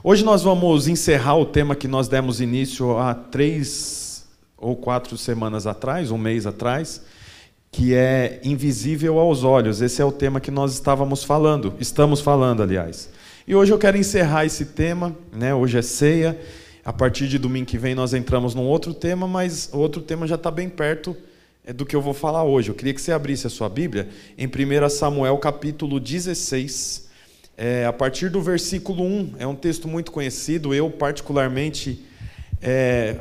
Hoje nós vamos encerrar o tema que nós demos início há três ou quatro semanas atrás, um mês atrás, que é invisível aos olhos. Esse é o tema que nós estávamos falando, estamos falando, aliás. E hoje eu quero encerrar esse tema, né? Hoje é ceia. A partir de domingo que vem nós entramos num outro tema, mas o outro tema já está bem perto é, do que eu vou falar hoje. Eu queria que você abrisse a sua Bíblia em 1 Samuel capítulo 16 é, a partir do versículo 1, é um texto muito conhecido, eu particularmente é,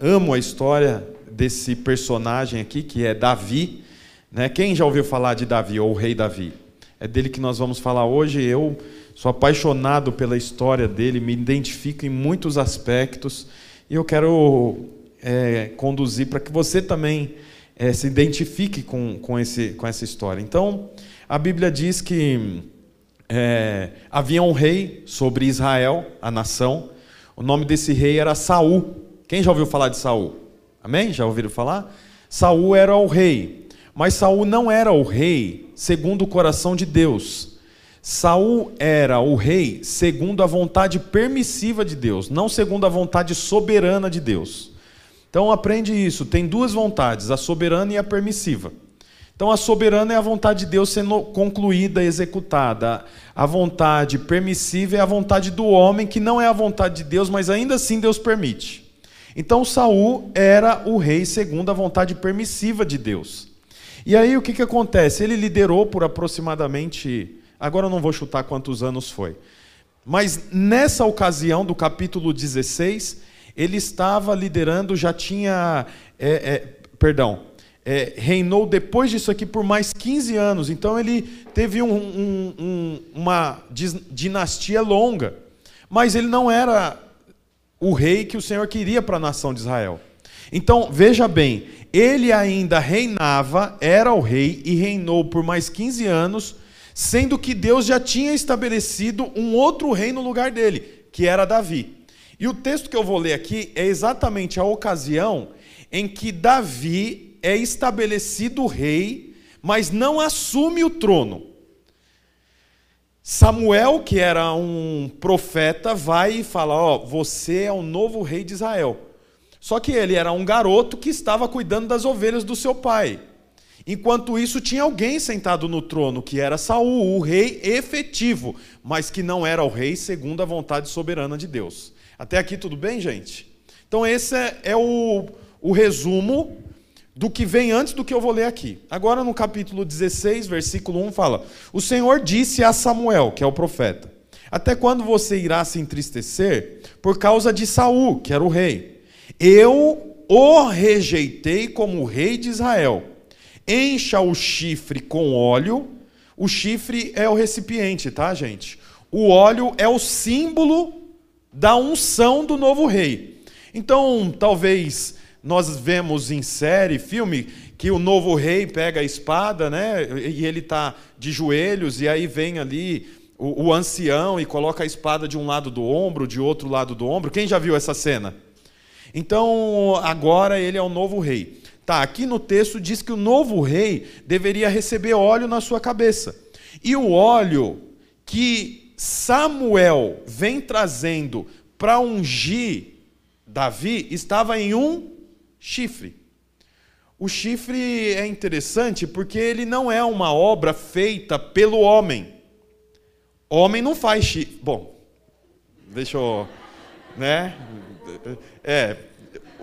amo a história desse personagem aqui, que é Davi. Né? Quem já ouviu falar de Davi, ou o rei Davi? É dele que nós vamos falar hoje. Eu sou apaixonado pela história dele, me identifico em muitos aspectos, e eu quero é, conduzir para que você também é, se identifique com, com, esse, com essa história. Então, a Bíblia diz que é, havia um rei sobre Israel, a nação. O nome desse rei era Saul. Quem já ouviu falar de Saul? Amém? Já ouviram falar? Saul era o rei, mas Saul não era o rei segundo o coração de Deus. Saul era o rei segundo a vontade permissiva de Deus, não segundo a vontade soberana de Deus. Então aprende isso, tem duas vontades, a soberana e a permissiva. Então, a soberana é a vontade de Deus sendo concluída, executada. A vontade permissiva é a vontade do homem, que não é a vontade de Deus, mas ainda assim Deus permite. Então, Saul era o rei segundo a vontade permissiva de Deus. E aí o que, que acontece? Ele liderou por aproximadamente. Agora eu não vou chutar quantos anos foi. Mas nessa ocasião do capítulo 16, ele estava liderando, já tinha. É, é, perdão, é, reinou depois disso aqui por mais 15 anos. Então ele teve um, um, um, uma dinastia longa. Mas ele não era o rei que o Senhor queria para a nação de Israel. Então, veja bem, ele ainda reinava, era o rei e reinou por mais 15 anos, sendo que Deus já tinha estabelecido um outro rei no lugar dele, que era Davi. E o texto que eu vou ler aqui é exatamente a ocasião em que Davi é estabelecido rei, mas não assume o trono. Samuel, que era um profeta, vai e fala: Ó, oh, você é o novo rei de Israel. Só que ele era um garoto que estava cuidando das ovelhas do seu pai. Enquanto isso, tinha alguém sentado no trono, que era Saul, o rei efetivo, mas que não era o rei segundo a vontade soberana de Deus. Até aqui tudo bem, gente? Então, esse é, é o, o resumo do que vem antes do que eu vou ler aqui. Agora no capítulo 16, versículo 1 fala: O Senhor disse a Samuel, que é o profeta: Até quando você irá se entristecer por causa de Saul, que era o rei? Eu o rejeitei como rei de Israel. Encha o chifre com óleo. O chifre é o recipiente, tá, gente? O óleo é o símbolo da unção do novo rei. Então, talvez nós vemos em série, filme, que o novo rei pega a espada, né? E ele está de joelhos, e aí vem ali o, o, ancião e coloca a espada de um lado do ombro, de outro lado do ombro. Quem já viu essa cena? Então, agora ele é o novo rei. Tá, aqui no texto diz que o novo rei deveria receber óleo na sua cabeça. E o óleo que Samuel vem trazendo para ungir Davi estava em um chifre. O chifre é interessante porque ele não é uma obra feita pelo homem. Homem não faz chifre. Bom, deixa eu. Né? É.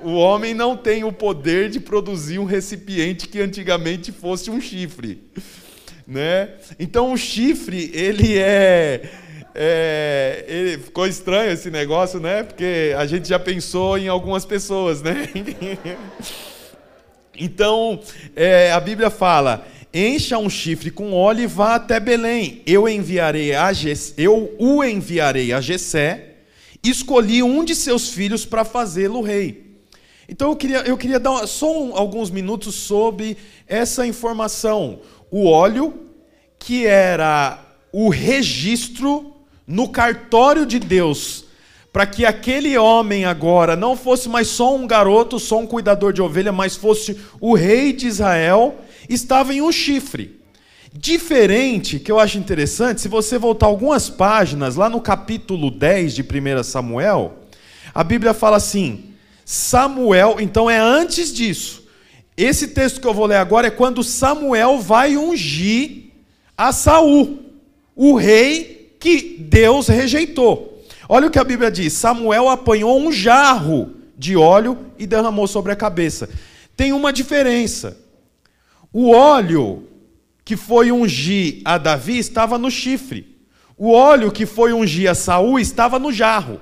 O homem não tem o poder de produzir um recipiente que antigamente fosse um chifre. Né? Então o chifre, ele é, é, ele, ficou estranho esse negócio, né? Porque a gente já pensou em algumas pessoas, né? então, é, a Bíblia fala: encha um chifre com óleo e vá até Belém. Eu enviarei a Gessé, eu o enviarei a Gessé. Escolhi um de seus filhos para fazê-lo rei. Então eu queria, eu queria dar só um, alguns minutos sobre essa informação. O óleo, que era o registro no cartório de Deus, para que aquele homem agora não fosse mais só um garoto, só um cuidador de ovelha, mas fosse o rei de Israel, estava em um chifre. Diferente, que eu acho interessante, se você voltar algumas páginas, lá no capítulo 10 de 1 Samuel, a Bíblia fala assim: Samuel, então é antes disso. Esse texto que eu vou ler agora é quando Samuel vai ungir a Saul, o rei que Deus rejeitou. Olha o que a Bíblia diz: Samuel apanhou um jarro de óleo e derramou sobre a cabeça. Tem uma diferença. O óleo que foi ungir a Davi estava no chifre. O óleo que foi ungir a Saul estava no jarro.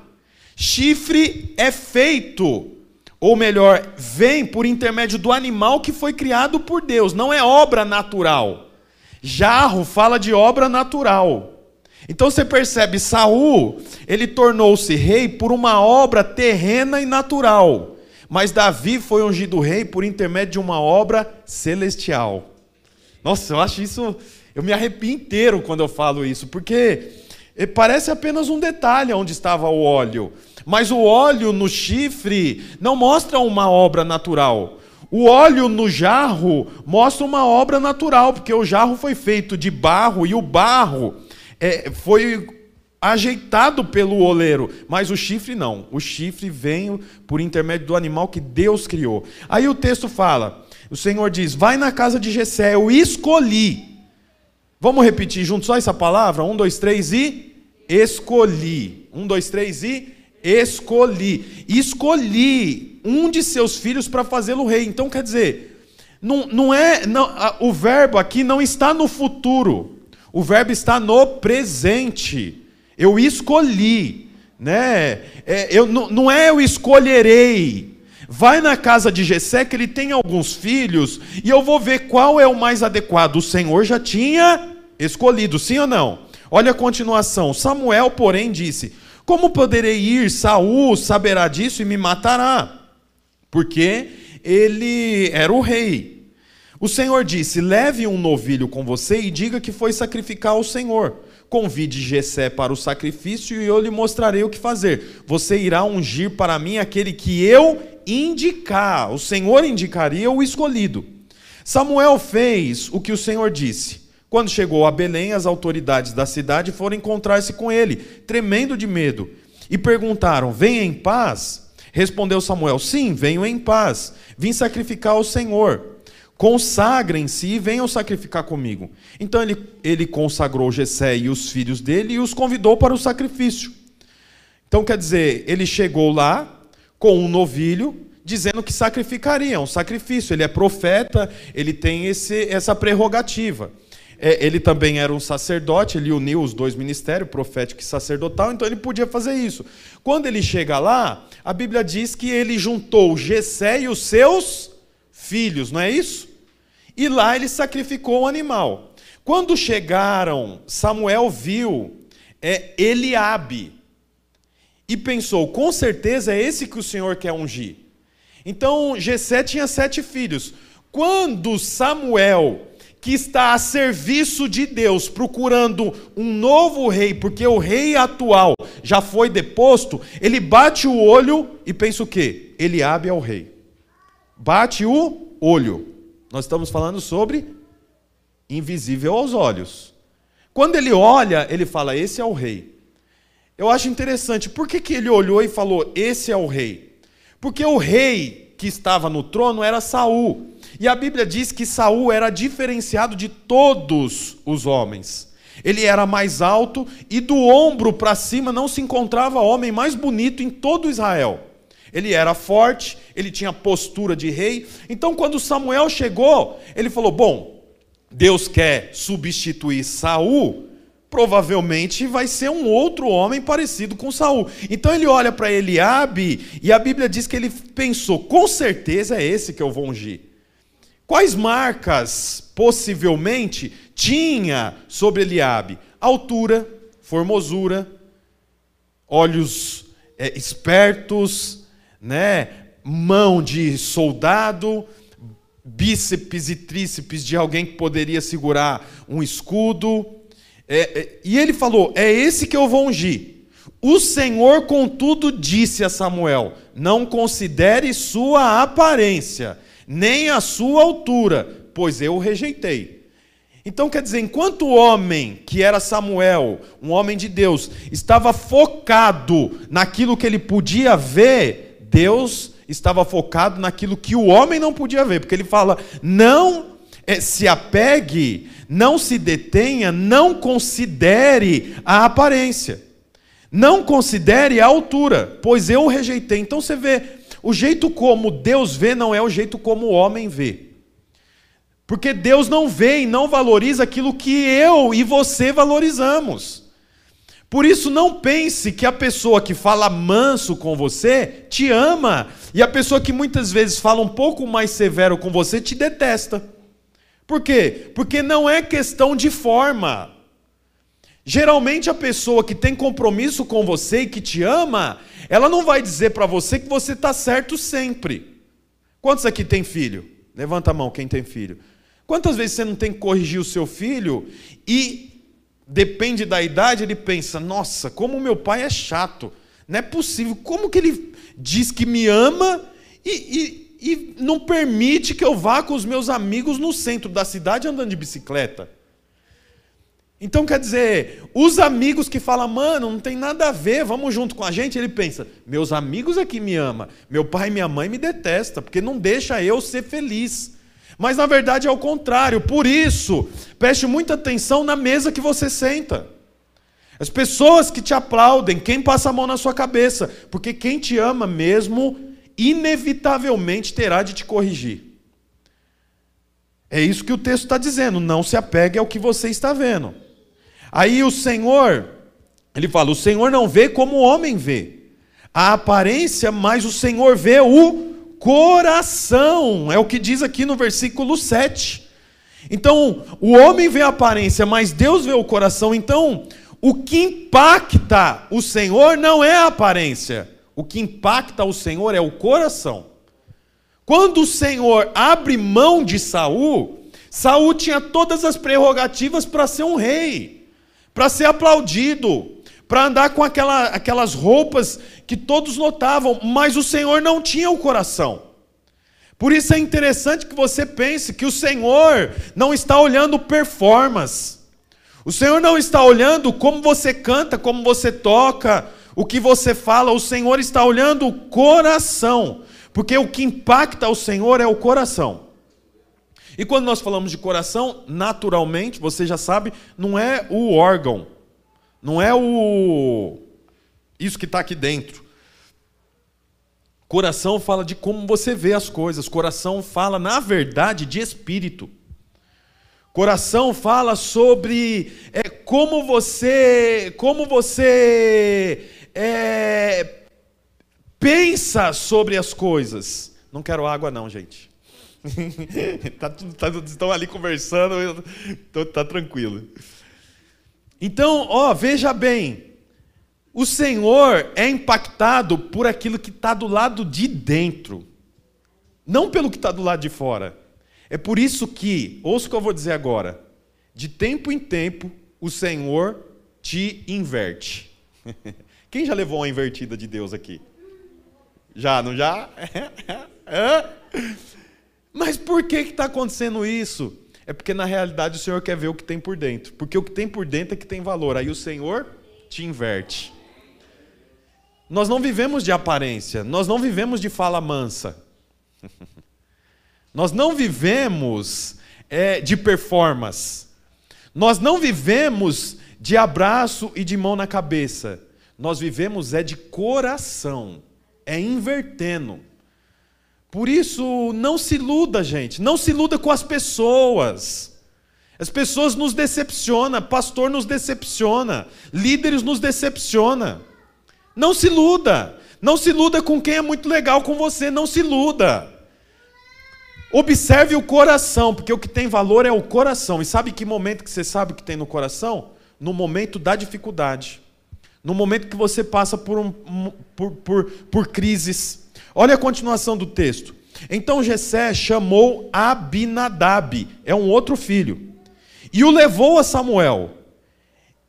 Chifre é feito, ou melhor, vem por intermédio do animal que foi criado por Deus, não é obra natural. Jarro fala de obra natural. Então você percebe, Saul, ele tornou-se rei por uma obra terrena e natural. Mas Davi foi ungido rei por intermédio de uma obra celestial. Nossa, eu acho isso. Eu me arrepio inteiro quando eu falo isso, porque parece apenas um detalhe onde estava o óleo. Mas o óleo no chifre não mostra uma obra natural. O óleo no jarro mostra uma obra natural, porque o jarro foi feito de barro e o barro é, foi ajeitado pelo oleiro, mas o chifre não. O chifre veio por intermédio do animal que Deus criou. Aí o texto fala: o Senhor diz: Vai na casa de Jessé, eu escolhi. Vamos repetir juntos só essa palavra? Um, dois, três e escolhi. Um, dois, três e escolhi. Escolhi um de seus filhos para fazê-lo rei. Então quer dizer, não, não é. Não, o verbo aqui não está no futuro. O verbo está no presente. Eu escolhi. Né? É, eu, não, é eu escolherei. Vai na casa de Jessé, que ele tem alguns filhos, e eu vou ver qual é o mais adequado. O Senhor já tinha escolhido, sim ou não? Olha a continuação. Samuel, porém, disse: Como poderei ir? Saul saberá disso e me matará. Porque ele era o rei. O Senhor disse: Leve um novilho com você e diga que foi sacrificar ao Senhor. Convide Jessé para o sacrifício e eu lhe mostrarei o que fazer. Você irá ungir para mim aquele que eu indicar. O Senhor indicaria o escolhido. Samuel fez o que o Senhor disse. Quando chegou a Belém, as autoridades da cidade foram encontrar-se com ele, tremendo de medo, e perguntaram: Venha em paz? Respondeu Samuel: Sim, venho em paz. Vim sacrificar ao Senhor. Consagrem-se e venham sacrificar comigo. Então ele, ele consagrou Jessé e os filhos dele e os convidou para o sacrifício. Então quer dizer, ele chegou lá com um novilho, dizendo que sacrificaria, um sacrifício. Ele é profeta, ele tem esse, essa prerrogativa. É, ele também era um sacerdote, ele uniu os dois ministérios, profético e sacerdotal, então ele podia fazer isso. Quando ele chega lá, a Bíblia diz que ele juntou Jessé e os seus filhos, não é isso? E lá ele sacrificou o animal. Quando chegaram, Samuel viu é, Eliabe e pensou: com certeza é esse que o Senhor quer ungir. Então Jessé tinha sete filhos. Quando Samuel, que está a serviço de Deus, procurando um novo rei, porque o rei atual já foi deposto, ele bate o olho e pensa o quê? Eliabe é o rei bate o olho. Nós estamos falando sobre invisível aos olhos. Quando ele olha, ele fala: Esse é o rei. Eu acho interessante, por que, que ele olhou e falou: Esse é o rei? Porque o rei que estava no trono era Saul. E a Bíblia diz que Saul era diferenciado de todos os homens. Ele era mais alto e do ombro para cima não se encontrava homem mais bonito em todo Israel. Ele era forte, ele tinha postura de rei. Então, quando Samuel chegou, ele falou: Bom, Deus quer substituir Saul, provavelmente vai ser um outro homem parecido com Saul. Então ele olha para Eliabe e a Bíblia diz que ele pensou: com certeza é esse que eu vou ungir. Quais marcas possivelmente tinha sobre Eliabe? Altura, formosura, olhos é, espertos, né? Mão de soldado, bíceps e tríceps de alguém que poderia segurar um escudo. É, é, e ele falou: É esse que eu vou ungir. O Senhor, contudo, disse a Samuel: Não considere sua aparência, nem a sua altura, pois eu o rejeitei. Então quer dizer, enquanto o homem, que era Samuel, um homem de Deus, estava focado naquilo que ele podia ver, Deus estava focado naquilo que o homem não podia ver, porque ele fala: não é, se apegue, não se detenha, não considere a aparência, não considere a altura, pois eu o rejeitei. Então você vê, o jeito como Deus vê não é o jeito como o homem vê. Porque Deus não vê e não valoriza aquilo que eu e você valorizamos. Por isso, não pense que a pessoa que fala manso com você te ama, e a pessoa que muitas vezes fala um pouco mais severo com você te detesta. Por quê? Porque não é questão de forma. Geralmente, a pessoa que tem compromisso com você e que te ama, ela não vai dizer para você que você está certo sempre. Quantos aqui tem filho? Levanta a mão, quem tem filho. Quantas vezes você não tem que corrigir o seu filho e depende da idade, ele pensa: "Nossa, como meu pai é chato. Não é possível. Como que ele diz que me ama e, e, e não permite que eu vá com os meus amigos no centro da cidade andando de bicicleta?" Então quer dizer, os amigos que falam, mano, não tem nada a ver, vamos junto com a gente, ele pensa, meus amigos é que me ama, meu pai e minha mãe me detestam, porque não deixa eu ser feliz. Mas na verdade é o contrário. Por isso, preste muita atenção na mesa que você senta. As pessoas que te aplaudem, quem passa a mão na sua cabeça, porque quem te ama mesmo, inevitavelmente terá de te corrigir. É isso que o texto está dizendo. Não se apegue ao que você está vendo. Aí o Senhor, ele fala: o Senhor não vê como o homem vê. A aparência, mas o Senhor vê o coração, é o que diz aqui no versículo 7. Então, o homem vê a aparência, mas Deus vê o coração. Então, o que impacta o Senhor não é a aparência, o que impacta o Senhor é o coração. Quando o Senhor abre mão de Saul, Saul tinha todas as prerrogativas para ser um rei, para ser aplaudido, para andar com aquela, aquelas roupas que todos notavam, mas o Senhor não tinha o coração. Por isso é interessante que você pense que o Senhor não está olhando performance. O Senhor não está olhando como você canta, como você toca, o que você fala. O Senhor está olhando o coração. Porque o que impacta o Senhor é o coração. E quando nós falamos de coração, naturalmente, você já sabe, não é o órgão, não é o isso que está aqui dentro. Coração fala de como você vê as coisas. Coração fala, na verdade, de espírito. Coração fala sobre é, como você, como você é, pensa sobre as coisas. Não quero água, não, gente. tá, tá, estão ali conversando, tô, tá tranquilo. Então, ó, veja bem, o Senhor é impactado por aquilo que está do lado de dentro, não pelo que está do lado de fora. É por isso que, ouça o que eu vou dizer agora, de tempo em tempo o Senhor te inverte. Quem já levou uma invertida de Deus aqui? Já, não já? Mas por que está acontecendo isso? É porque na realidade o Senhor quer ver o que tem por dentro. Porque o que tem por dentro é que tem valor. Aí o Senhor te inverte. Nós não vivemos de aparência, nós não vivemos de fala mansa. nós não vivemos é, de performance. Nós não vivemos de abraço e de mão na cabeça. Nós vivemos é de coração, é invertendo. Por isso, não se iluda, gente. Não se iluda com as pessoas. As pessoas nos decepcionam, pastor nos decepciona, líderes nos decepciona. Não se iluda. Não se iluda com quem é muito legal com você, não se iluda. Observe o coração, porque o que tem valor é o coração. E sabe que momento que você sabe o que tem no coração? No momento da dificuldade. No momento que você passa por, um, por, por, por crises Olha a continuação do texto. Então Jessé chamou Abinadab, é um outro filho, e o levou a Samuel.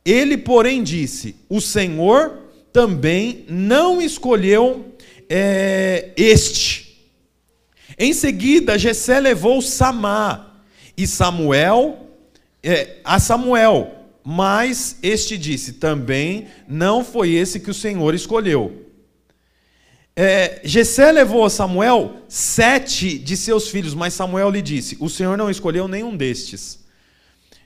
Ele, porém, disse: O Senhor também não escolheu é, este. Em seguida, Jessé levou Samá, e Samuel é, a Samuel, mas este disse: também não foi esse que o Senhor escolheu. É, levou a Samuel sete de seus filhos, mas Samuel lhe disse: O Senhor não escolheu nenhum destes.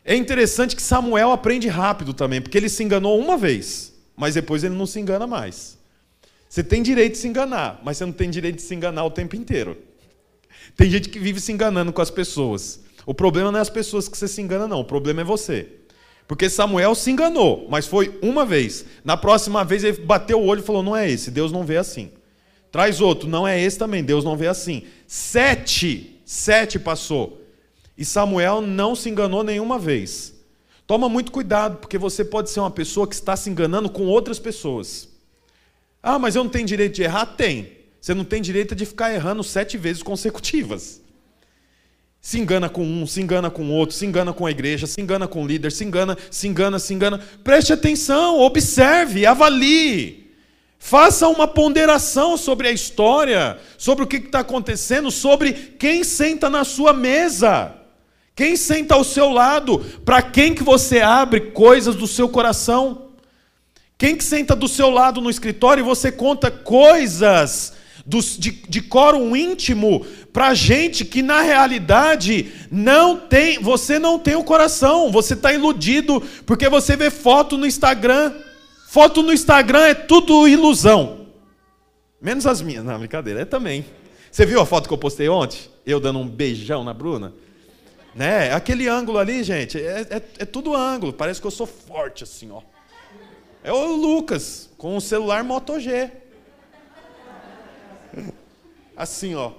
É interessante que Samuel aprende rápido também, porque ele se enganou uma vez, mas depois ele não se engana mais. Você tem direito de se enganar, mas você não tem direito de se enganar o tempo inteiro. Tem gente que vive se enganando com as pessoas. O problema não é as pessoas que você se engana, não. O problema é você. Porque Samuel se enganou, mas foi uma vez. Na próxima vez ele bateu o olho e falou: Não é esse, Deus não vê assim. Traz outro, não é esse também, Deus não vê assim. Sete, sete passou. E Samuel não se enganou nenhuma vez. Toma muito cuidado, porque você pode ser uma pessoa que está se enganando com outras pessoas. Ah, mas eu não tenho direito de errar? Tem. Você não tem direito de ficar errando sete vezes consecutivas. Se engana com um, se engana com outro, se engana com a igreja, se engana com o líder, se engana, se engana, se engana. Preste atenção, observe, avalie. Faça uma ponderação sobre a história, sobre o que está acontecendo, sobre quem senta na sua mesa, quem senta ao seu lado, para quem que você abre coisas do seu coração. Quem que senta do seu lado no escritório e você conta coisas de, de quórum íntimo para gente que na realidade não tem, você não tem o coração, você está iludido porque você vê foto no Instagram. Foto no Instagram é tudo ilusão. Menos as minhas, não, brincadeira, é também. Você viu a foto que eu postei ontem? Eu dando um beijão na Bruna? Né? Aquele ângulo ali, gente, é, é, é tudo ângulo. Parece que eu sou forte assim, ó. É o Lucas com o celular Moto G. Assim, ó.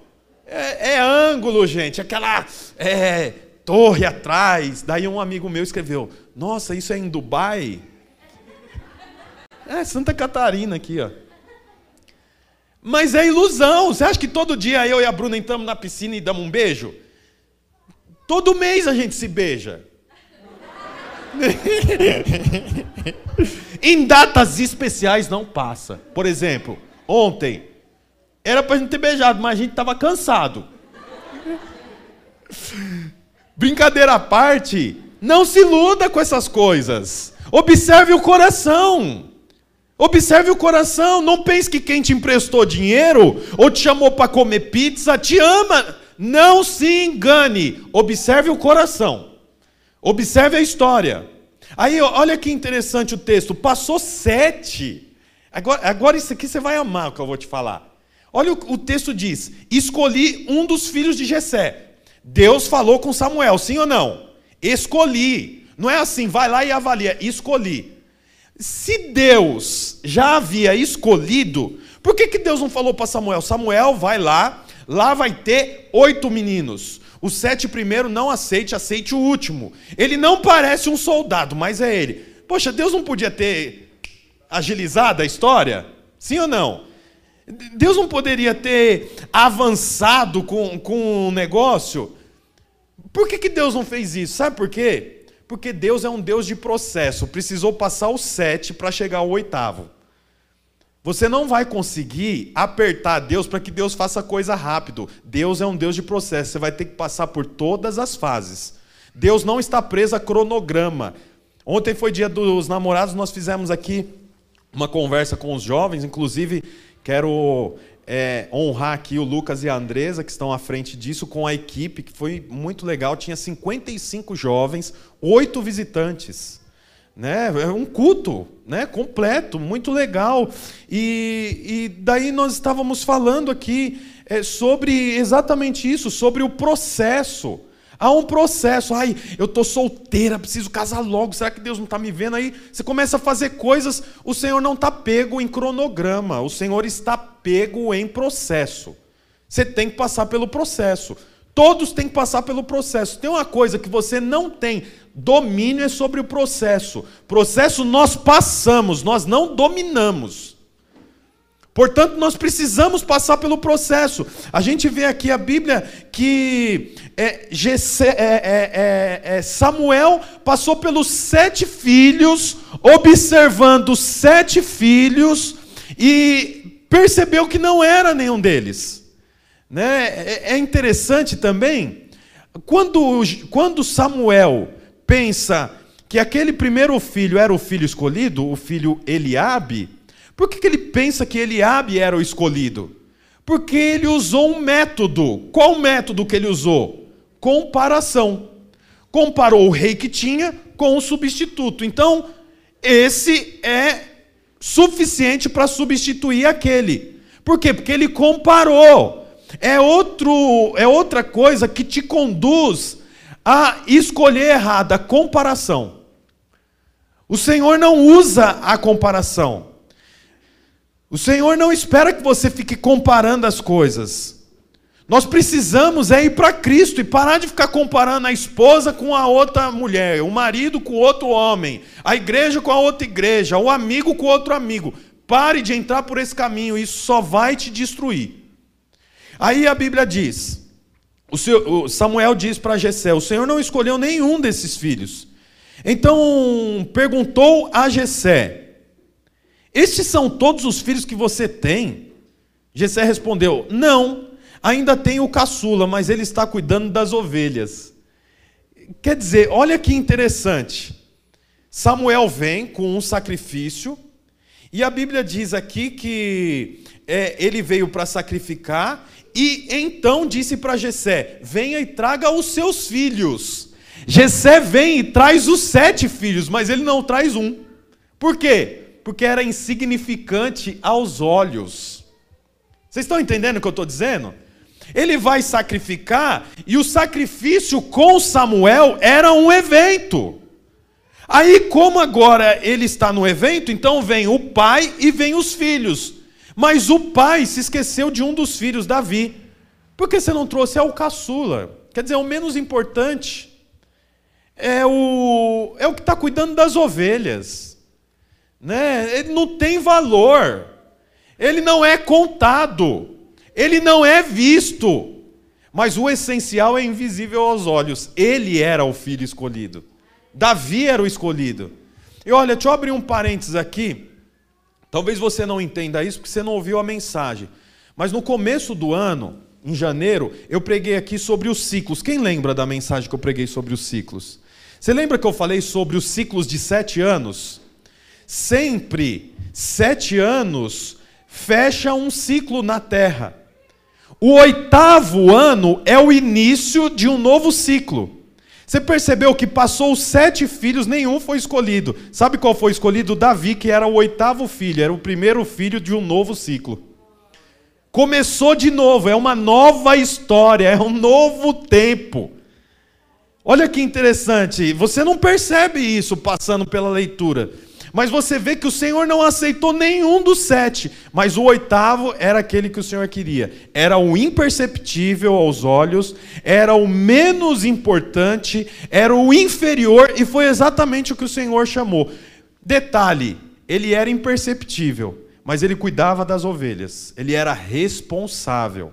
É, é ângulo, gente. Aquela é, torre atrás. Daí um amigo meu escreveu: Nossa, isso é em Dubai? É Santa Catarina aqui, ó. Mas é ilusão. Você acha que todo dia eu e a Bruna entramos na piscina e damos um beijo? Todo mês a gente se beija. em datas especiais não passa. Por exemplo, ontem era para a gente ter beijado, mas a gente estava cansado. Brincadeira à parte, não se iluda com essas coisas. Observe o coração. Observe o coração. Não pense que quem te emprestou dinheiro ou te chamou para comer pizza te ama. Não se engane. Observe o coração. Observe a história. Aí, olha que interessante o texto. Passou sete. Agora, agora isso aqui você vai amar o que eu vou te falar. Olha o, o texto diz: escolhi um dos filhos de Jessé. Deus falou com Samuel, sim ou não? Escolhi. Não é assim, vai lá e avalia. Escolhi. Se Deus já havia escolhido, por que, que Deus não falou para Samuel? Samuel, vai lá, lá vai ter oito meninos. Os sete primeiro não aceite, aceite o último. Ele não parece um soldado, mas é ele. Poxa, Deus não podia ter agilizado a história? Sim ou não? Deus não poderia ter avançado com, com o negócio? Por que, que Deus não fez isso? Sabe por quê? Porque Deus é um Deus de processo. Precisou passar o sete para chegar ao oitavo. Você não vai conseguir apertar Deus para que Deus faça coisa rápido. Deus é um Deus de processo. Você vai ter que passar por todas as fases. Deus não está preso a cronograma. Ontem foi dia dos namorados, nós fizemos aqui uma conversa com os jovens, inclusive quero é, honrar aqui o Lucas e a Andresa, que estão à frente disso, com a equipe, que foi muito legal. Tinha 55 jovens, oito visitantes né? É um culto, né? Completo, muito legal. E, e daí nós estávamos falando aqui é, sobre exatamente isso, sobre o processo. Há um processo. Ai, eu estou solteira, preciso casar logo. Será que Deus não está me vendo? Aí você começa a fazer coisas. O Senhor não está pego em cronograma. O Senhor está pego em processo. Você tem que passar pelo processo. Todos têm que passar pelo processo. Tem uma coisa que você não tem domínio é sobre o processo. Processo nós passamos, nós não dominamos. Portanto, nós precisamos passar pelo processo. A gente vê aqui a Bíblia que é, é, é, é, Samuel passou pelos sete filhos, observando sete filhos, e percebeu que não era nenhum deles. Né? É, é interessante também, quando, quando Samuel pensa que aquele primeiro filho era o filho escolhido, o filho Eliabe, por que, que ele pensa que Eliabe era o escolhido? Porque ele usou um método. Qual método que ele usou? Comparação. Comparou o rei que tinha com o substituto. Então, esse é suficiente para substituir aquele. Por quê? Porque ele comparou. É, outro, é outra coisa que te conduz a escolher errada, a comparação. O Senhor não usa a comparação. O Senhor não espera que você fique comparando as coisas. Nós precisamos é ir para Cristo e parar de ficar comparando a esposa com a outra mulher, o marido com outro homem, a igreja com a outra igreja, o amigo com outro amigo. Pare de entrar por esse caminho, isso só vai te destruir. Aí a Bíblia diz: o, Samuel diz para Jessé: o Senhor não escolheu nenhum desses filhos. Então perguntou a Jessé: Estes são todos os filhos que você tem? Jessé respondeu: Não, ainda tem o caçula, mas ele está cuidando das ovelhas. Quer dizer, olha que interessante. Samuel vem com um sacrifício, e a Bíblia diz aqui que é, ele veio para sacrificar, e então disse para Jessé: Venha e traga os seus filhos. Jessé vem e traz os sete filhos, mas ele não traz um. Por quê? Porque era insignificante aos olhos. Vocês estão entendendo o que eu estou dizendo? Ele vai sacrificar, e o sacrifício com Samuel era um evento. Aí, como agora ele está no evento, então vem o pai e vem os filhos. Mas o pai se esqueceu de um dos filhos, Davi. Por que você não trouxe? É o caçula. Quer dizer, é o menos importante. É o, é o que está cuidando das ovelhas. Né? Ele não tem valor. Ele não é contado. Ele não é visto. Mas o essencial é invisível aos olhos. Ele era o filho escolhido. Davi era o escolhido. E olha, deixa eu abrir um parênteses aqui. Talvez você não entenda isso porque você não ouviu a mensagem. Mas no começo do ano, em janeiro, eu preguei aqui sobre os ciclos. Quem lembra da mensagem que eu preguei sobre os ciclos? Você lembra que eu falei sobre os ciclos de sete anos? Sempre, sete anos fecha um ciclo na Terra. O oitavo ano é o início de um novo ciclo. Você percebeu que passou sete filhos, nenhum foi escolhido. Sabe qual foi escolhido? Davi, que era o oitavo filho, era o primeiro filho de um novo ciclo. Começou de novo, é uma nova história, é um novo tempo. Olha que interessante, você não percebe isso passando pela leitura. Mas você vê que o Senhor não aceitou nenhum dos sete, mas o oitavo era aquele que o Senhor queria. Era o imperceptível aos olhos, era o menos importante, era o inferior, e foi exatamente o que o Senhor chamou. Detalhe: ele era imperceptível, mas ele cuidava das ovelhas, ele era responsável,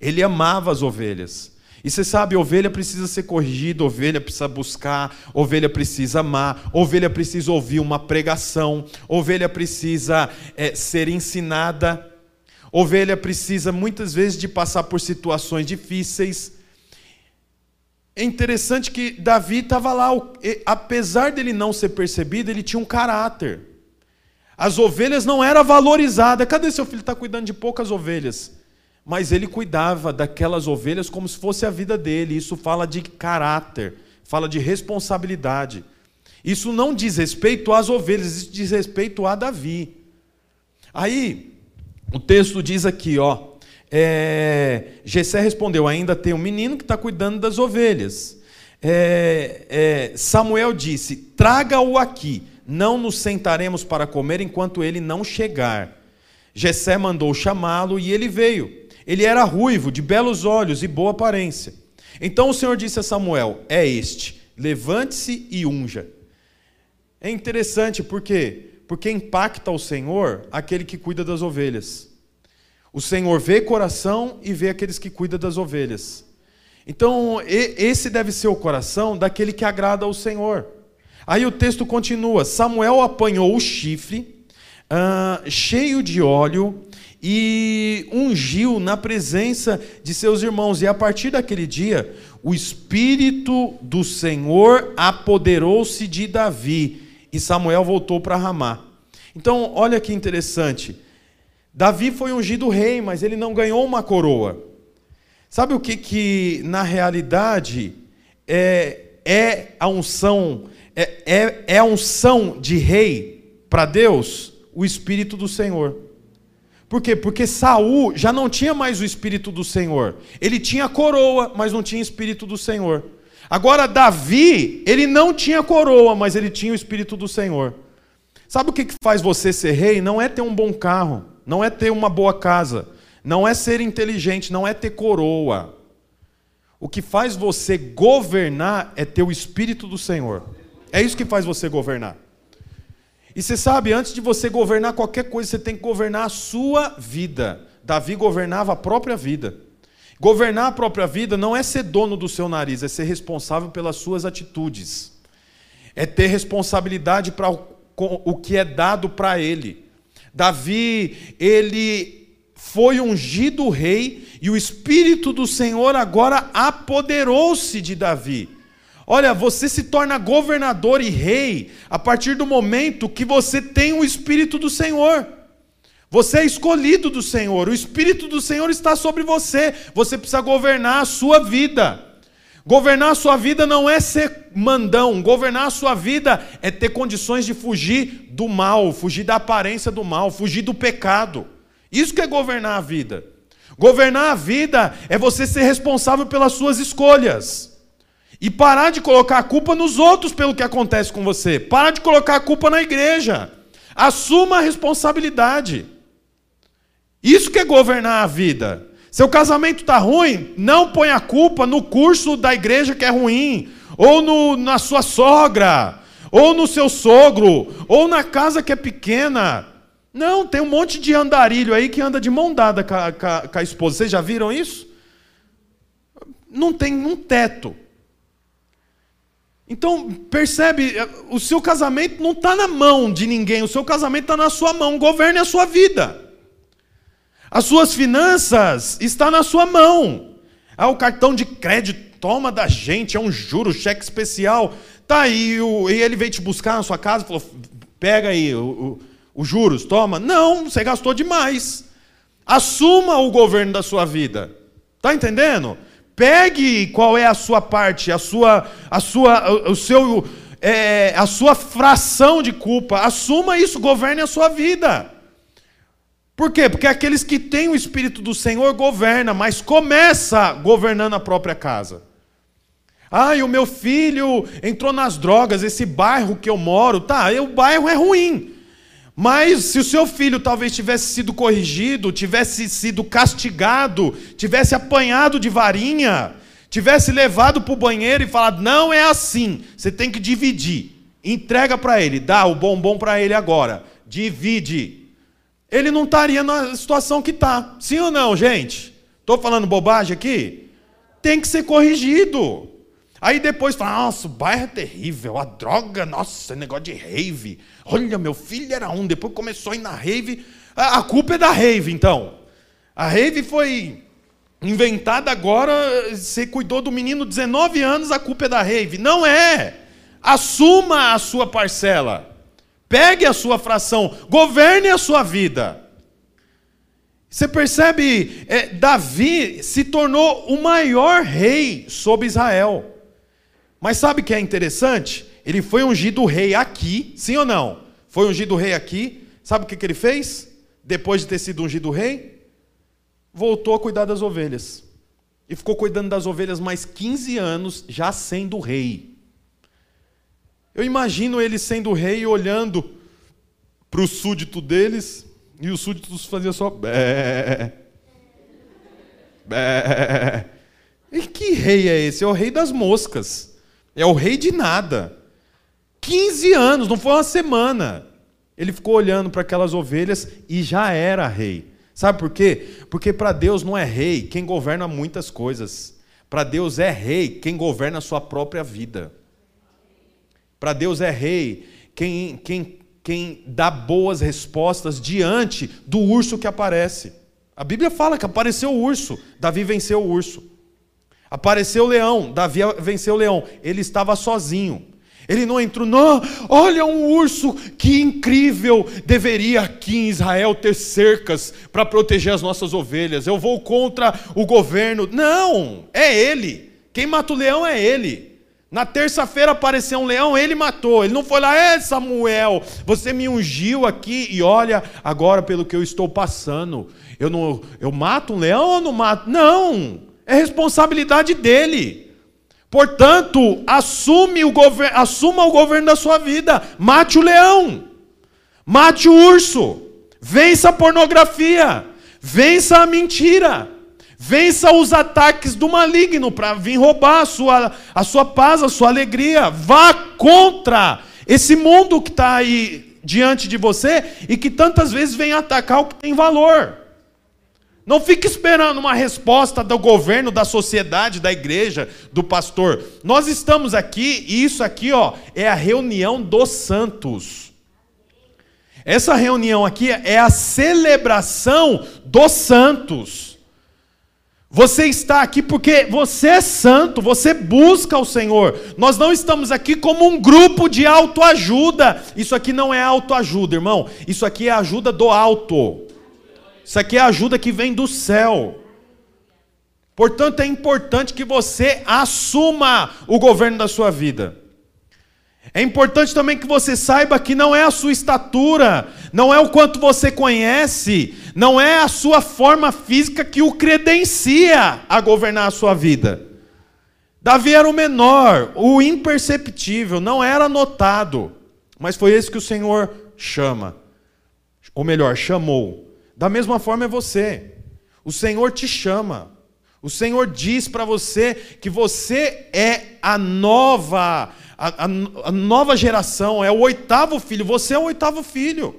ele amava as ovelhas. E você sabe, ovelha precisa ser corrigida, ovelha precisa buscar, ovelha precisa amar, ovelha precisa ouvir uma pregação, ovelha precisa é, ser ensinada, ovelha precisa muitas vezes de passar por situações difíceis. É interessante que Davi estava lá, apesar dele não ser percebido, ele tinha um caráter. As ovelhas não eram valorizadas. Cadê seu filho? Está cuidando de poucas ovelhas mas ele cuidava daquelas ovelhas como se fosse a vida dele. Isso fala de caráter, fala de responsabilidade. Isso não diz respeito às ovelhas, isso diz respeito a Davi. Aí, o texto diz aqui, ó, é, Gessé respondeu: ainda tem um menino que está cuidando das ovelhas. É, é, Samuel disse: traga-o aqui, não nos sentaremos para comer enquanto ele não chegar. Gessé mandou chamá-lo e ele veio. Ele era ruivo, de belos olhos e boa aparência. Então o Senhor disse a Samuel: É este, levante-se e unja. É interessante por quê? Porque impacta o Senhor aquele que cuida das ovelhas. O Senhor vê coração e vê aqueles que cuidam das ovelhas. Então, esse deve ser o coração daquele que agrada ao Senhor. Aí o texto continua: Samuel apanhou o chifre uh, cheio de óleo e ungiu na presença de seus irmãos. E a partir daquele dia, o Espírito do Senhor apoderou-se de Davi e Samuel voltou para Ramá. Então, olha que interessante. Davi foi ungido rei, mas ele não ganhou uma coroa. Sabe o que, que na realidade é, é a unção, é, é, é a unção de rei para Deus? O Espírito do Senhor. Por quê? Porque Saul já não tinha mais o Espírito do Senhor. Ele tinha coroa, mas não tinha Espírito do Senhor. Agora, Davi, ele não tinha coroa, mas ele tinha o Espírito do Senhor. Sabe o que faz você ser rei? Não é ter um bom carro, não é ter uma boa casa, não é ser inteligente, não é ter coroa. O que faz você governar é ter o Espírito do Senhor. É isso que faz você governar. E você sabe, antes de você governar qualquer coisa, você tem que governar a sua vida. Davi governava a própria vida. Governar a própria vida não é ser dono do seu nariz, é ser responsável pelas suas atitudes. É ter responsabilidade para o que é dado para ele. Davi, ele foi ungido rei e o Espírito do Senhor agora apoderou-se de Davi. Olha, você se torna governador e rei a partir do momento que você tem o Espírito do Senhor. Você é escolhido do Senhor, o Espírito do Senhor está sobre você. Você precisa governar a sua vida. Governar a sua vida não é ser mandão, governar a sua vida é ter condições de fugir do mal, fugir da aparência do mal, fugir do pecado. Isso que é governar a vida. Governar a vida é você ser responsável pelas suas escolhas. E parar de colocar a culpa nos outros pelo que acontece com você. Parar de colocar a culpa na igreja. Assuma a responsabilidade. Isso que é governar a vida. Seu casamento está ruim, não põe a culpa no curso da igreja que é ruim, ou no, na sua sogra, ou no seu sogro, ou na casa que é pequena. Não, tem um monte de andarilho aí que anda de mão dada com a, com a, com a esposa. Vocês já viram isso? Não tem um teto. Então, percebe, o seu casamento não está na mão de ninguém, o seu casamento está na sua mão, governe a sua vida. As suas finanças está na sua mão. Ah, o cartão de crédito toma da gente, é um juro, cheque especial. Tá aí, e ele veio te buscar na sua casa e falou: pega aí os juros, toma. Não, você gastou demais. Assuma o governo da sua vida. Tá entendendo? Pegue qual é a sua parte, a sua, a sua, o seu, é, a sua fração de culpa. Assuma isso, governe a sua vida. Por quê? Porque aqueles que têm o Espírito do Senhor governa, mas começa governando a própria casa. Ai, o meu filho entrou nas drogas, esse bairro que eu moro, tá, o bairro é ruim. Mas se o seu filho talvez tivesse sido corrigido, tivesse sido castigado, tivesse apanhado de varinha, tivesse levado para o banheiro e falado: não é assim, você tem que dividir. Entrega para ele, dá o bombom para ele agora, divide. Ele não estaria na situação que está. Sim ou não, gente? Estou falando bobagem aqui? Tem que ser corrigido. Aí depois fala, nossa, o bairro é terrível, a droga, nossa, negócio de rave. Olha, meu filho era um, depois começou a ir na rave. A, a culpa é da rave, então. A rave foi inventada agora, você cuidou do menino 19 anos, a culpa é da rave. Não é. Assuma a sua parcela. Pegue a sua fração, governe a sua vida. Você percebe, é, Davi se tornou o maior rei sobre Israel. Mas sabe o que é interessante? Ele foi ungido rei aqui, sim ou não? Foi ungido rei aqui. Sabe o que, ele fez? Depois de ter sido ungido rei, voltou a cuidar das ovelhas. E ficou cuidando das ovelhas mais 15 anos, já sendo rei. Eu imagino ele sendo rei olhando para o súdito deles, e os súditos faziam só. Bé, bé. E que rei é esse? É o rei das moscas. É o rei de nada. 15 anos, não foi uma semana. Ele ficou olhando para aquelas ovelhas e já era rei. Sabe por quê? Porque para Deus não é rei quem governa muitas coisas. Para Deus é rei quem governa a sua própria vida. Para Deus é rei quem, quem, quem dá boas respostas diante do urso que aparece. A Bíblia fala que apareceu o urso, Davi venceu o urso. Apareceu o leão, Davi venceu o leão. Ele estava sozinho. Ele não entrou, não, olha um urso, que incrível, deveria aqui em Israel ter cercas para proteger as nossas ovelhas. Eu vou contra o governo. Não, é ele. Quem mata o leão é ele. Na terça-feira apareceu um leão, ele matou. Ele não foi lá, é Samuel, você me ungiu aqui e olha agora pelo que eu estou passando. Eu não, eu mato um leão ou não mato? Não, é responsabilidade dele. Portanto, assume o assuma o governo da sua vida. Mate o leão, mate o urso, vença a pornografia, vença a mentira. Vença os ataques do maligno para vir roubar a sua, a sua paz, a sua alegria. Vá contra esse mundo que está aí diante de você e que tantas vezes vem atacar o que tem valor. Não fique esperando uma resposta do governo, da sociedade, da igreja, do pastor. Nós estamos aqui e isso aqui, ó, é a reunião dos santos. Essa reunião aqui é a celebração dos santos. Você está aqui porque você é santo, você busca o Senhor. Nós não estamos aqui como um grupo de autoajuda. Isso aqui não é autoajuda, irmão. Isso aqui é ajuda do alto. Isso aqui é ajuda que vem do céu. Portanto, é importante que você assuma o governo da sua vida. É importante também que você saiba que não é a sua estatura, não é o quanto você conhece, não é a sua forma física que o credencia a governar a sua vida. Davi era o menor, o imperceptível, não era notado, mas foi esse que o Senhor chama, ou melhor, chamou. Da mesma forma é você, o Senhor te chama, o Senhor diz para você que você é a nova a, a, a nova geração, é o oitavo filho, você é o oitavo filho.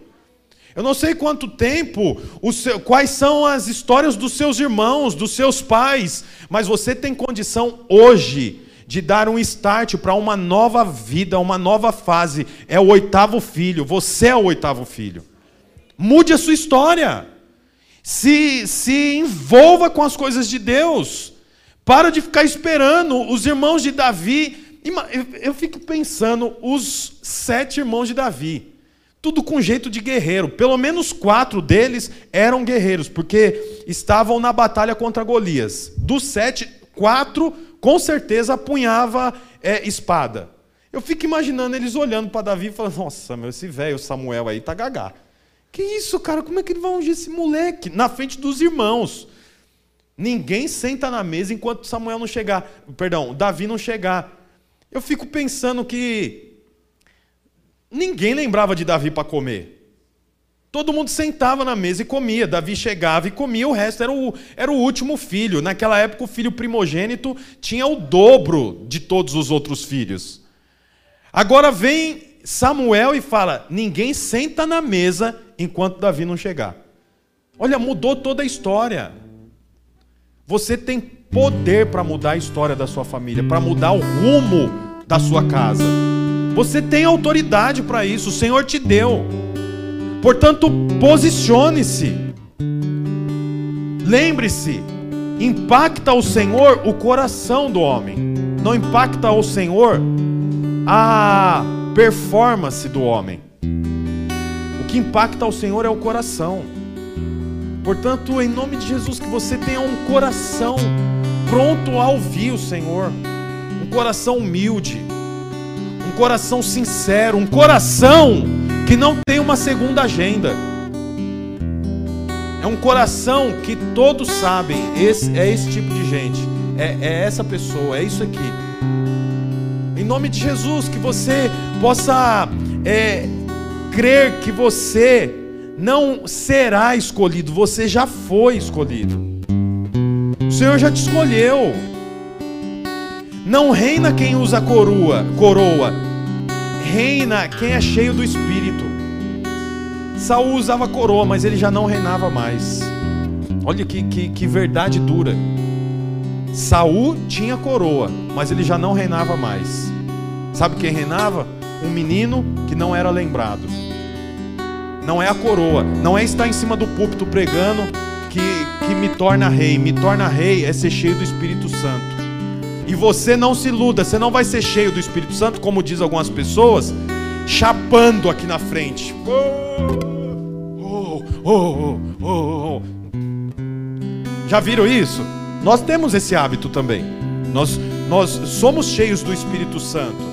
Eu não sei quanto tempo, seu, quais são as histórias dos seus irmãos, dos seus pais, mas você tem condição hoje de dar um start para uma nova vida, uma nova fase. É o oitavo filho, você é o oitavo filho. Mude a sua história. Se, se envolva com as coisas de Deus. Para de ficar esperando. Os irmãos de Davi eu fico pensando, os sete irmãos de Davi, tudo com jeito de guerreiro. Pelo menos quatro deles eram guerreiros, porque estavam na batalha contra Golias. Dos sete, quatro com certeza apunhava é, espada. Eu fico imaginando eles olhando para Davi e falando: Nossa, meu, esse velho Samuel aí tá gagá. Que isso, cara? Como é que ele vai ungir esse moleque? Na frente dos irmãos. Ninguém senta na mesa enquanto Samuel não chegar. Perdão, Davi não chegar. Eu fico pensando que ninguém lembrava de Davi para comer. Todo mundo sentava na mesa e comia. Davi chegava e comia, o resto era o, era o último filho. Naquela época, o filho primogênito tinha o dobro de todos os outros filhos. Agora vem Samuel e fala: ninguém senta na mesa enquanto Davi não chegar. Olha, mudou toda a história. Você tem poder para mudar a história da sua família, para mudar o rumo da sua casa. Você tem autoridade para isso, o Senhor te deu. Portanto, posicione-se. Lembre-se, impacta o Senhor o coração do homem, não impacta o Senhor a performance do homem. Que impacta o Senhor é o coração. Portanto, em nome de Jesus, que você tenha um coração pronto a ouvir o Senhor, um coração humilde, um coração sincero, um coração que não tem uma segunda agenda. É um coração que todos sabem, esse, é esse tipo de gente, é, é essa pessoa, é isso aqui. Em nome de Jesus, que você possa é, crer que você não será escolhido, você já foi escolhido. O Senhor já te escolheu. Não reina quem usa coroa, coroa. Reina quem é cheio do Espírito. Saul usava coroa, mas ele já não reinava mais. Olha que, que, que verdade dura. Saul tinha coroa, mas ele já não reinava mais. Sabe quem reinava? Um menino que não era lembrado. não é a coroa, não é estar em cima do púlpito pregando que, que me torna rei. Me torna rei é ser cheio do Espírito Santo. E você não se iluda, você não vai ser cheio do Espírito Santo, como diz algumas pessoas, chapando aqui na frente. Oh, oh, oh, Já viram isso? Nós temos esse hábito também. Nós, nós somos cheios do Espírito Santo.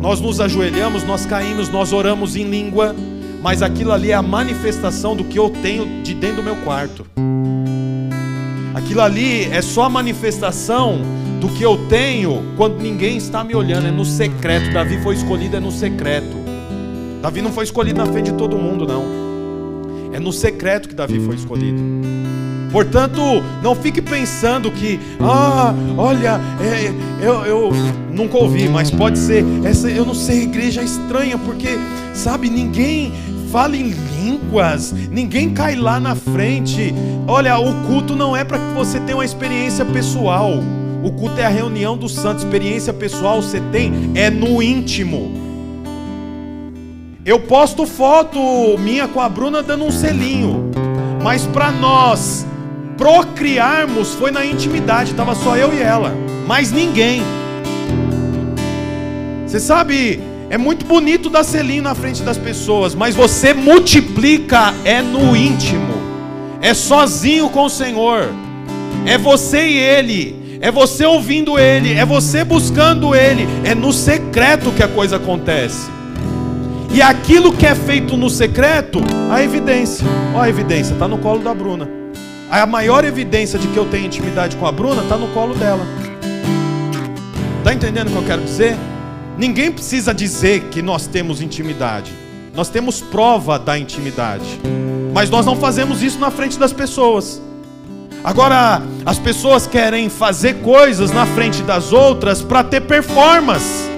Nós nos ajoelhamos, nós caímos, nós oramos em língua, mas aquilo ali é a manifestação do que eu tenho de dentro do meu quarto. Aquilo ali é só a manifestação do que eu tenho quando ninguém está me olhando, é no secreto. Davi foi escolhido é no secreto. Davi não foi escolhido na frente de todo mundo, não. É no secreto que Davi foi escolhido. Portanto, não fique pensando que, ah, olha, é, eu, eu nunca ouvi, mas pode ser, essa, eu não sei, igreja é estranha, porque, sabe, ninguém fala em línguas, ninguém cai lá na frente. Olha, o culto não é para que você tenha uma experiência pessoal. O culto é a reunião dos santos, experiência pessoal você tem é no íntimo. Eu posto foto minha com a Bruna dando um selinho, mas para nós procriarmos foi na intimidade, estava só eu e ela, mais ninguém. Você sabe, é muito bonito dar selinho na frente das pessoas, mas você multiplica é no íntimo, é sozinho com o Senhor, é você e Ele, é você ouvindo Ele, é você buscando Ele, é no secreto que a coisa acontece. E aquilo que é feito no secreto, a evidência, ó a evidência, está no colo da Bruna. A maior evidência de que eu tenho intimidade com a Bruna está no colo dela. Está entendendo o que eu quero dizer? Ninguém precisa dizer que nós temos intimidade. Nós temos prova da intimidade. Mas nós não fazemos isso na frente das pessoas. Agora, as pessoas querem fazer coisas na frente das outras para ter performance.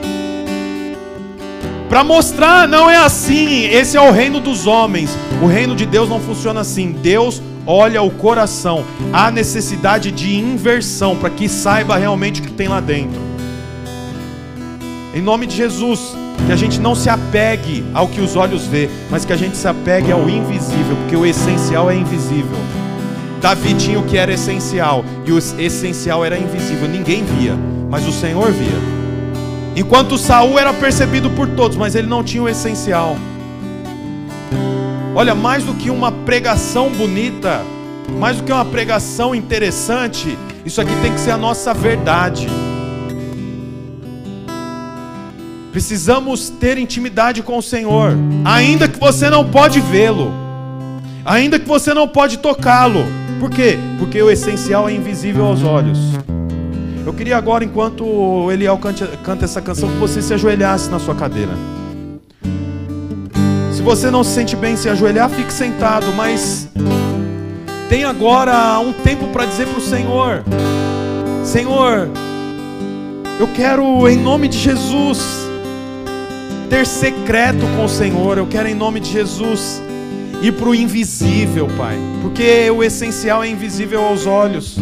Para mostrar, não é assim. Esse é o reino dos homens. O reino de Deus não funciona assim. Deus olha o coração. Há necessidade de inversão para que saiba realmente o que tem lá dentro. Em nome de Jesus, que a gente não se apegue ao que os olhos vê, mas que a gente se apegue ao invisível, porque o essencial é invisível. Davi tinha o que era essencial e o essencial era invisível, ninguém via, mas o Senhor via. Enquanto Saul era percebido por todos, mas ele não tinha o essencial. Olha, mais do que uma pregação bonita, mais do que uma pregação interessante, isso aqui tem que ser a nossa verdade. Precisamos ter intimidade com o Senhor, ainda que você não pode vê-lo, ainda que você não pode tocá-lo. Por quê? Porque o essencial é invisível aos olhos. Eu queria agora, enquanto Eliel canta, canta essa canção, que você se ajoelhasse na sua cadeira. Se você não se sente bem se ajoelhar, fique sentado, mas tem agora um tempo para dizer para o Senhor: Senhor, eu quero em nome de Jesus ter secreto com o Senhor, eu quero em nome de Jesus ir para o invisível, Pai, porque o essencial é invisível aos olhos.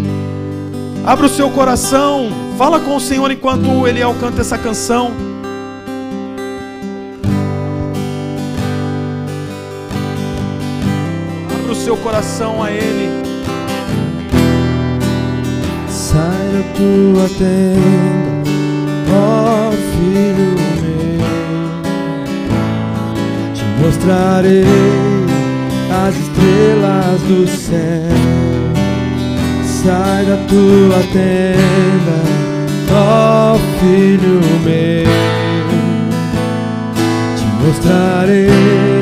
Abra o seu coração, fala com o Senhor enquanto Ele canta essa canção. Seu coração a Ele. Sai da tua tenda, ó filho meu, te mostrarei as estrelas do céu. Sai da tua tenda, ó filho meu, te mostrarei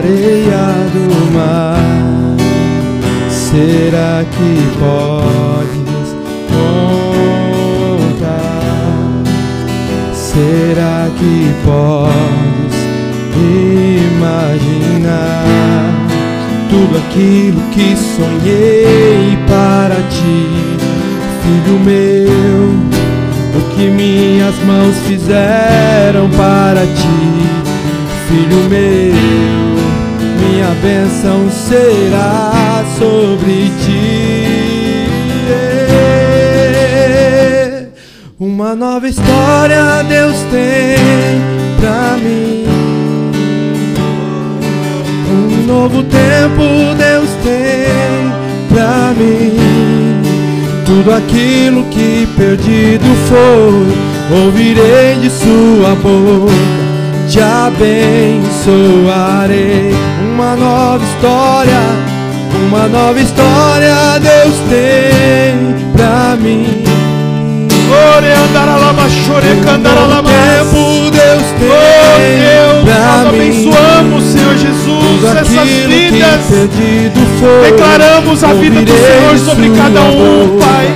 areia do mar. Será que podes contar? Será que podes imaginar tudo aquilo que sonhei para ti, filho meu? O que minhas mãos fizeram para ti filho meu, minha bênção será sobre ti. Uma nova história Deus tem pra mim. novo tempo Deus tem pra mim. Tudo aquilo que perdido foi, ouvirei de sua boca, te abençoarei. Uma nova história, uma nova história Deus tem pra mim. Ore andaralama, chore candaralama. tempo Deus Oh tem Deus, pra nós mim. abençoamos, Senhor Jesus, essas vidas. foi, Declaramos a vida do Senhor sobre cada um, Pai.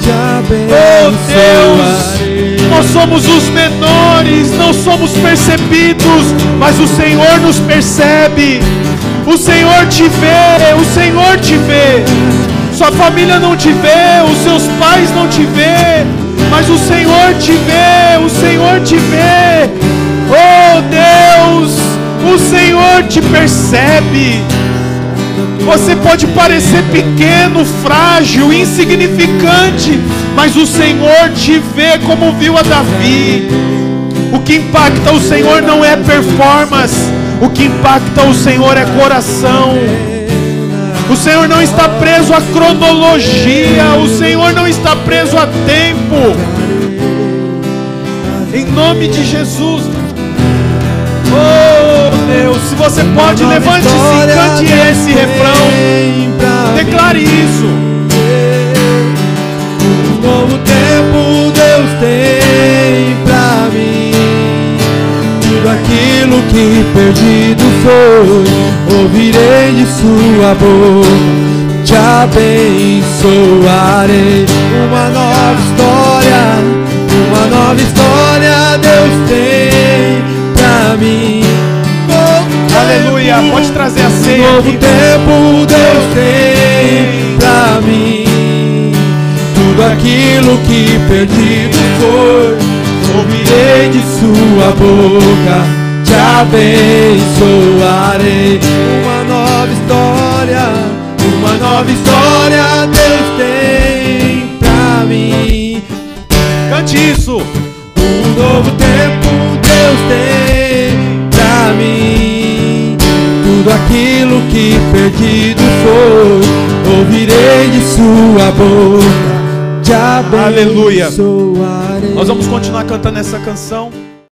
te Oh. Deus, nós somos os menores, não somos percebidos, mas o Senhor nos percebe. O Senhor te vê, o Senhor te vê. Sua família não te vê, os seus pais não te vê, mas o Senhor te vê, o Senhor te vê. Oh Deus, o Senhor te percebe. Você pode parecer pequeno, frágil, insignificante, mas o Senhor te vê como viu a Davi. O que impacta o Senhor não é performance, o que impacta o Senhor é coração. O Senhor não está preso à cronologia, o Senhor não está preso a tempo. Em nome de Jesus. Deus, se você pode, levante-se e cante esse refrão. Declare isso. Um novo tempo Deus tem pra mim. Tudo aquilo que perdido foi, ouvirei de sua boca. Te abençoarei. Uma nova história, uma nova história Deus tem pra mim. Aleluia. Pode trazer a ceia novo aqui. tempo Deus tem pra mim. Tudo aquilo que perdido foi, ouvirei de sua boca, te abençoarei. Uma nova história, uma nova história Deus tem pra mim. Cante isso. Um novo tempo Deus tem. Tudo aquilo que perdido foi, ouvirei de sua boca. Te Aleluia. Nós vamos continuar cantando essa canção.